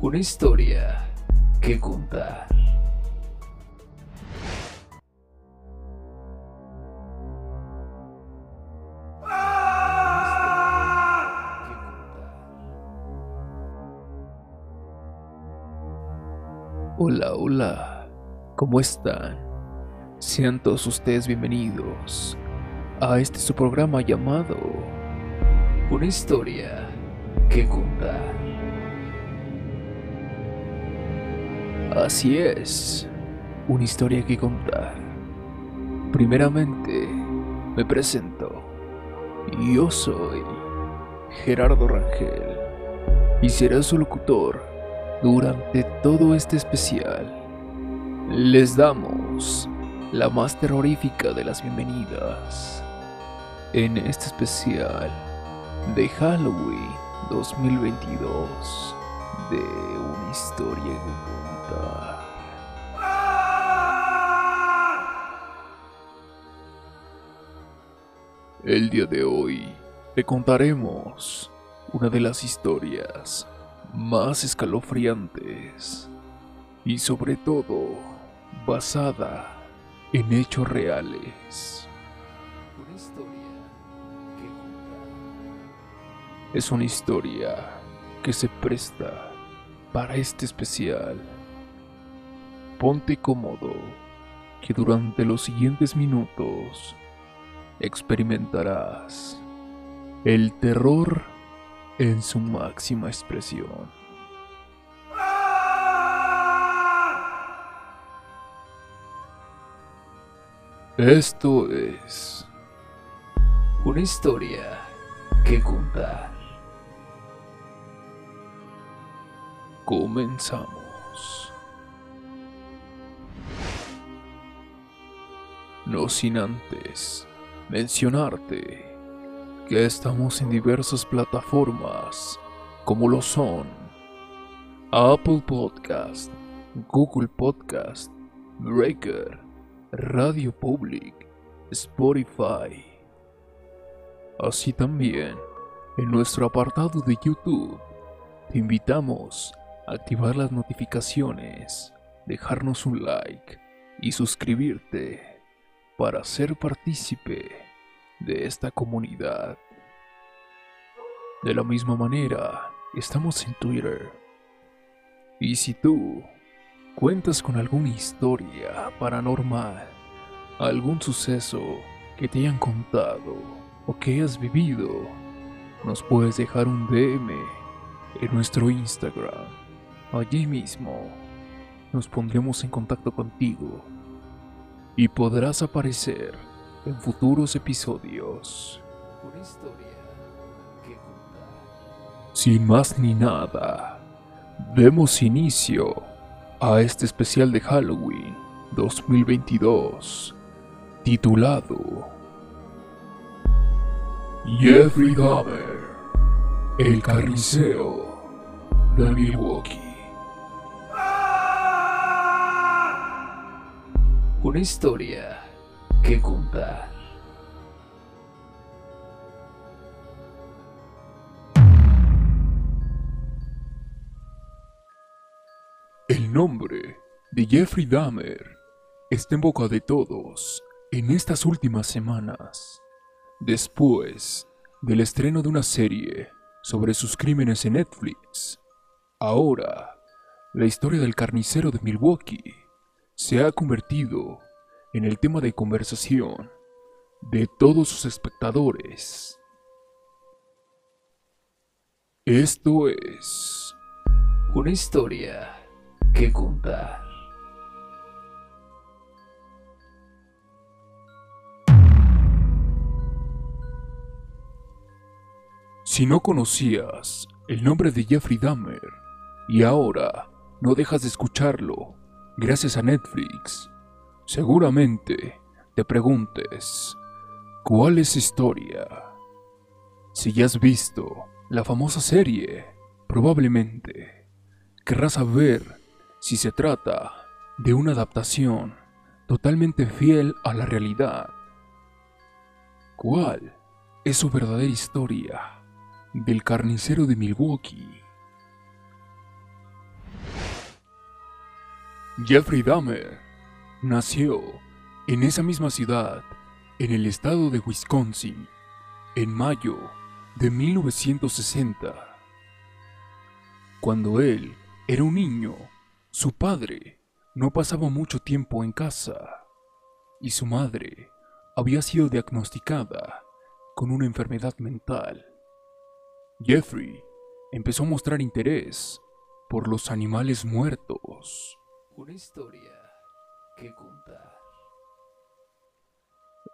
Una historia que contar. Hola, hola, ¿cómo están? Sean todos ustedes bienvenidos a este su programa llamado Una historia que contar. Así es, una historia que contar. Primeramente, me presento. Yo soy Gerardo Rangel y seré su locutor durante todo este especial. Les damos la más terrorífica de las bienvenidas en este especial de Halloween 2022 de una historia que contar. El día de hoy te contaremos una de las historias más escalofriantes y sobre todo basada en hechos reales. Una historia que contar. Es una historia que se presta para este especial. Ponte cómodo que durante los siguientes minutos experimentarás el terror en su máxima expresión. Esto es una historia que contar. Comenzamos. No sin antes mencionarte que estamos en diversas plataformas como lo son Apple Podcast, Google Podcast, Breaker, Radio Public, Spotify. Así también, en nuestro apartado de YouTube, te invitamos activar las notificaciones, dejarnos un like y suscribirte para ser partícipe de esta comunidad. De la misma manera, estamos en Twitter. Y si tú cuentas con alguna historia paranormal, algún suceso que te hayan contado o que hayas vivido, nos puedes dejar un DM en nuestro Instagram. Allí mismo nos pondremos en contacto contigo y podrás aparecer en futuros episodios. Una historia que. Sin más ni nada, demos inicio a este especial de Halloween 2022 titulado Jeffrey Dahmer, el carnicero de Milwaukee. Una historia que contar. El nombre de Jeffrey Dahmer está en boca de todos en estas últimas semanas, después del estreno de una serie sobre sus crímenes en Netflix. Ahora, la historia del carnicero de Milwaukee se ha convertido en el tema de conversación de todos sus espectadores. Esto es una historia que contar. Si no conocías el nombre de Jeffrey Dahmer. Y ahora no dejas de escucharlo, gracias a Netflix. Seguramente te preguntes, ¿cuál es historia? Si ya has visto la famosa serie, probablemente querrás saber si se trata de una adaptación totalmente fiel a la realidad. ¿Cuál es su verdadera historia del carnicero de Milwaukee? Jeffrey Dahmer nació en esa misma ciudad, en el estado de Wisconsin, en mayo de 1960. Cuando él era un niño, su padre no pasaba mucho tiempo en casa y su madre había sido diagnosticada con una enfermedad mental. Jeffrey empezó a mostrar interés por los animales muertos. Una historia que contar.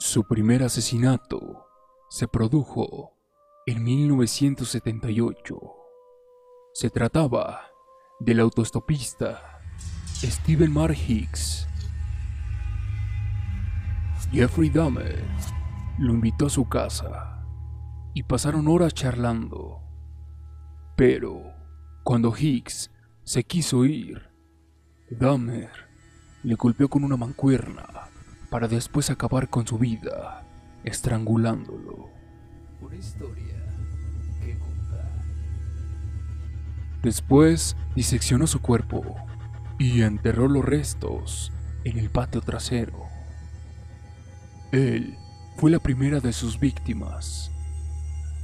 Su primer asesinato se produjo en 1978. Se trataba del autoestopista Steven Mar Hicks. Jeffrey Dahmer lo invitó a su casa y pasaron horas charlando. Pero cuando Hicks se quiso ir, Dahmer le golpeó con una mancuerna para después acabar con su vida, estrangulándolo. Una historia que contar. Después diseccionó su cuerpo y enterró los restos en el patio trasero. Él fue la primera de sus víctimas.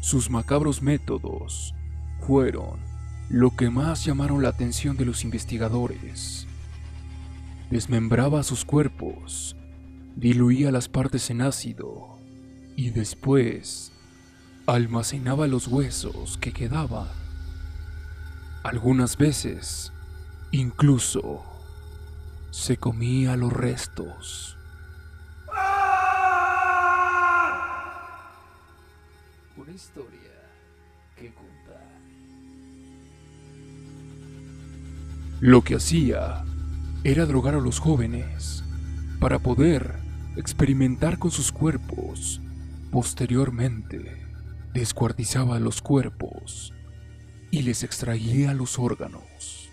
Sus macabros métodos fueron lo que más llamaron la atención de los investigadores. Desmembraba sus cuerpos, diluía las partes en ácido y después almacenaba los huesos que quedaban. Algunas veces, incluso, se comía los restos. Una historia que contar. Lo que hacía era drogar a los jóvenes para poder experimentar con sus cuerpos. Posteriormente, descuartizaba los cuerpos y les extraía los órganos.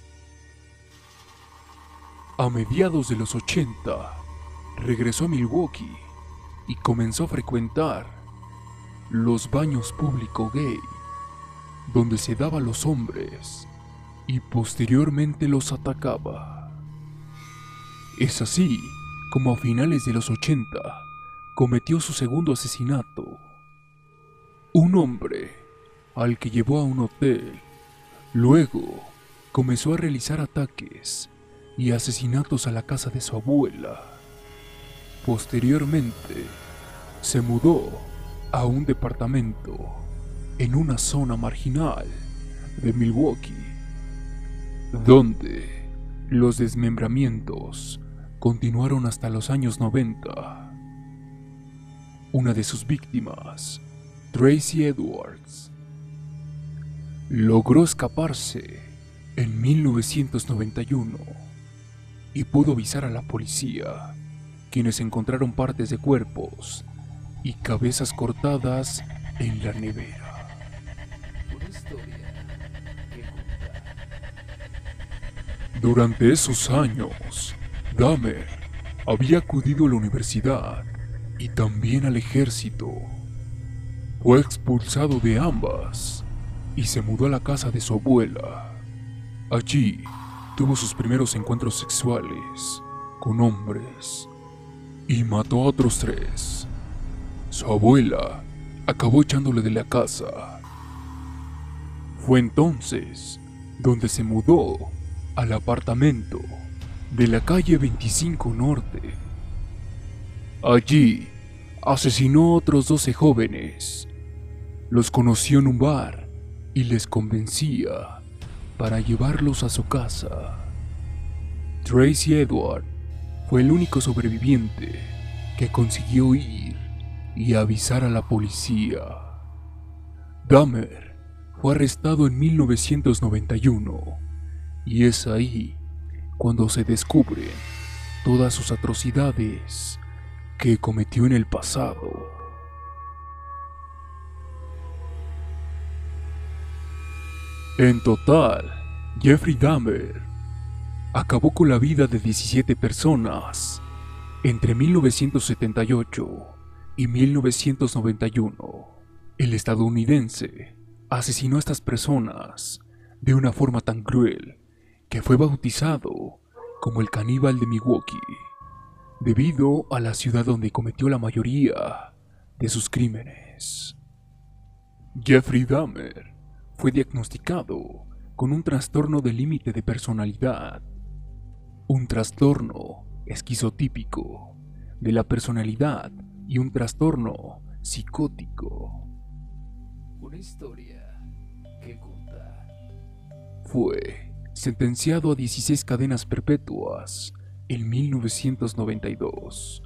A mediados de los 80, regresó a Milwaukee y comenzó a frecuentar los baños públicos gay, donde se daba a los hombres y posteriormente los atacaba. Es así como a finales de los 80 cometió su segundo asesinato. Un hombre al que llevó a un hotel. Luego comenzó a realizar ataques y asesinatos a la casa de su abuela. Posteriormente, se mudó a un departamento en una zona marginal de Milwaukee, donde los desmembramientos continuaron hasta los años 90. Una de sus víctimas, Tracy Edwards, logró escaparse en 1991 y pudo avisar a la policía, quienes encontraron partes de cuerpos y cabezas cortadas en la nevera. Durante esos años, Dahmer había acudido a la universidad y también al ejército. Fue expulsado de ambas y se mudó a la casa de su abuela. Allí tuvo sus primeros encuentros sexuales con hombres y mató a otros tres. Su abuela acabó echándole de la casa. Fue entonces donde se mudó al apartamento de la calle 25 Norte. Allí asesinó a otros 12 jóvenes. Los conoció en un bar y les convencía para llevarlos a su casa. Tracy Edward fue el único sobreviviente que consiguió ir y avisar a la policía. Dahmer fue arrestado en 1991 y es ahí cuando se descubren todas sus atrocidades que cometió en el pasado. En total, Jeffrey Dahmer acabó con la vida de 17 personas entre 1978 y 1991. El estadounidense asesinó a estas personas de una forma tan cruel que fue bautizado como el caníbal de Milwaukee, debido a la ciudad donde cometió la mayoría de sus crímenes. Jeffrey Dahmer fue diagnosticado con un trastorno de límite de personalidad, un trastorno esquizotípico de la personalidad y un trastorno psicótico. Una historia que contar. Fue sentenciado a 16 cadenas perpetuas en 1992.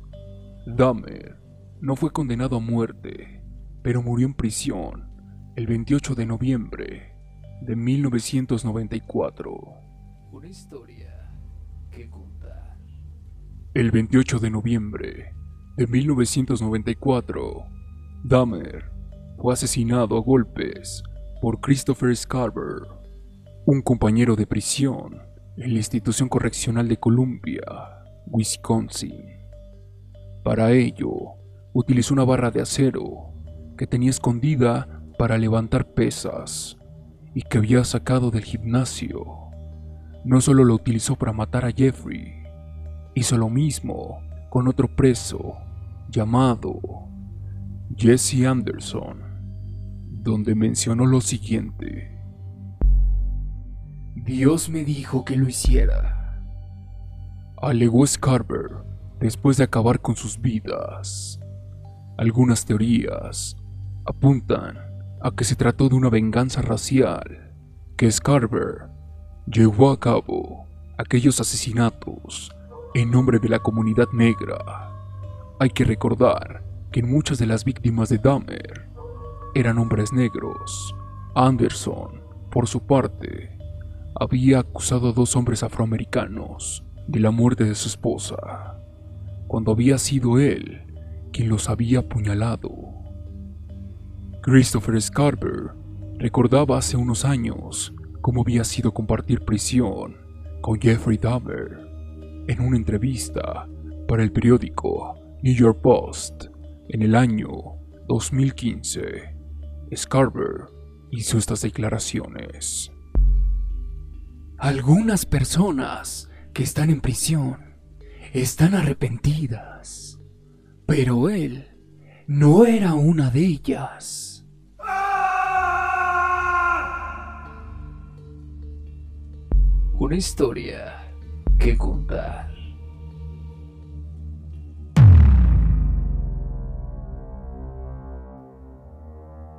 Dahmer no fue condenado a muerte, pero murió en prisión el 28 de noviembre de 1994. Una historia que contar. El 28 de noviembre de 1994, Dahmer fue asesinado a golpes por Christopher Scarver, un compañero de prisión en la institución correccional de Columbia, Wisconsin. Para ello, utilizó una barra de acero que tenía escondida para levantar pesas y que había sacado del gimnasio. No solo lo utilizó para matar a Jeffrey, hizo lo mismo con otro preso llamado Jesse Anderson, donde mencionó lo siguiente. Dios me dijo que lo hiciera. Alegó Scarver después de acabar con sus vidas. Algunas teorías apuntan a que se trató de una venganza racial, que Scarver llevó a cabo aquellos asesinatos en nombre de la comunidad negra. Hay que recordar que muchas de las víctimas de Dahmer eran hombres negros. Anderson, por su parte, había acusado a dos hombres afroamericanos de la muerte de su esposa, cuando había sido él quien los había apuñalado. Christopher Scarver recordaba hace unos años cómo había sido compartir prisión con Jeffrey Dahmer. En una entrevista para el periódico New York Post en el año 2015, Scarver hizo estas declaraciones. Algunas personas que están en prisión están arrepentidas, pero él no era una de ellas. una historia que contar.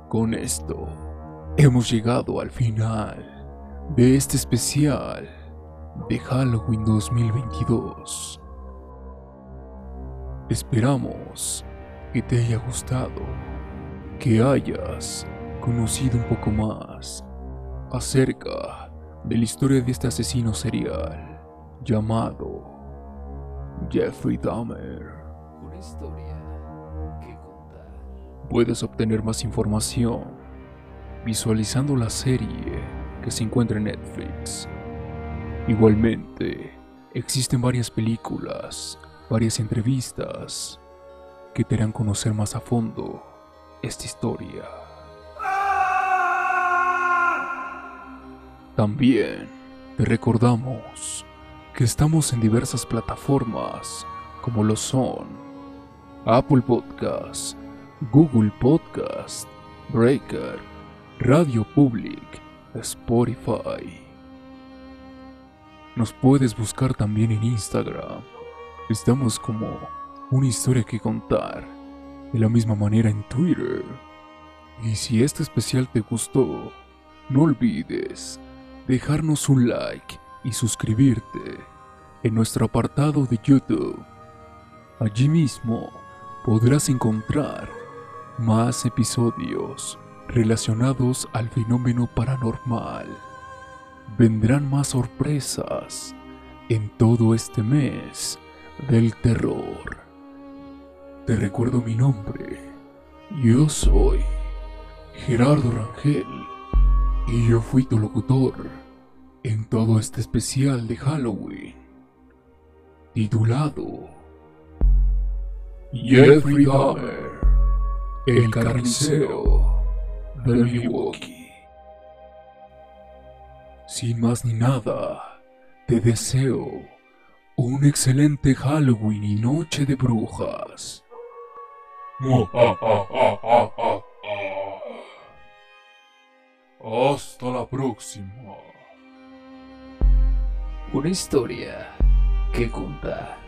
Con esto, hemos llegado al final de este especial de Halloween 2022. Esperamos que te haya gustado, que hayas conocido un poco más acerca de la historia de este asesino serial llamado Jeffrey Dahmer. Una historia que contar. Puedes obtener más información visualizando la serie que se encuentra en Netflix. Igualmente, existen varias películas, varias entrevistas que te harán conocer más a fondo esta historia. También te recordamos que estamos en diversas plataformas como lo son Apple Podcast, Google Podcast, Breaker, Radio Public, Spotify. Nos puedes buscar también en Instagram. Estamos como una historia que contar. De la misma manera en Twitter. Y si este especial te gustó, no olvides dejarnos un like y suscribirte en nuestro apartado de YouTube. Allí mismo podrás encontrar más episodios relacionados al fenómeno paranormal. Vendrán más sorpresas en todo este mes del terror. Te recuerdo mi nombre. Yo soy Gerardo Rangel y yo fui tu locutor en todo este especial de Halloween titulado Jeffrey Dahmer, el carnicero Sin más ni nada, te deseo un excelente Halloween y noche de brujas. Hasta la próxima. Una historia que contar.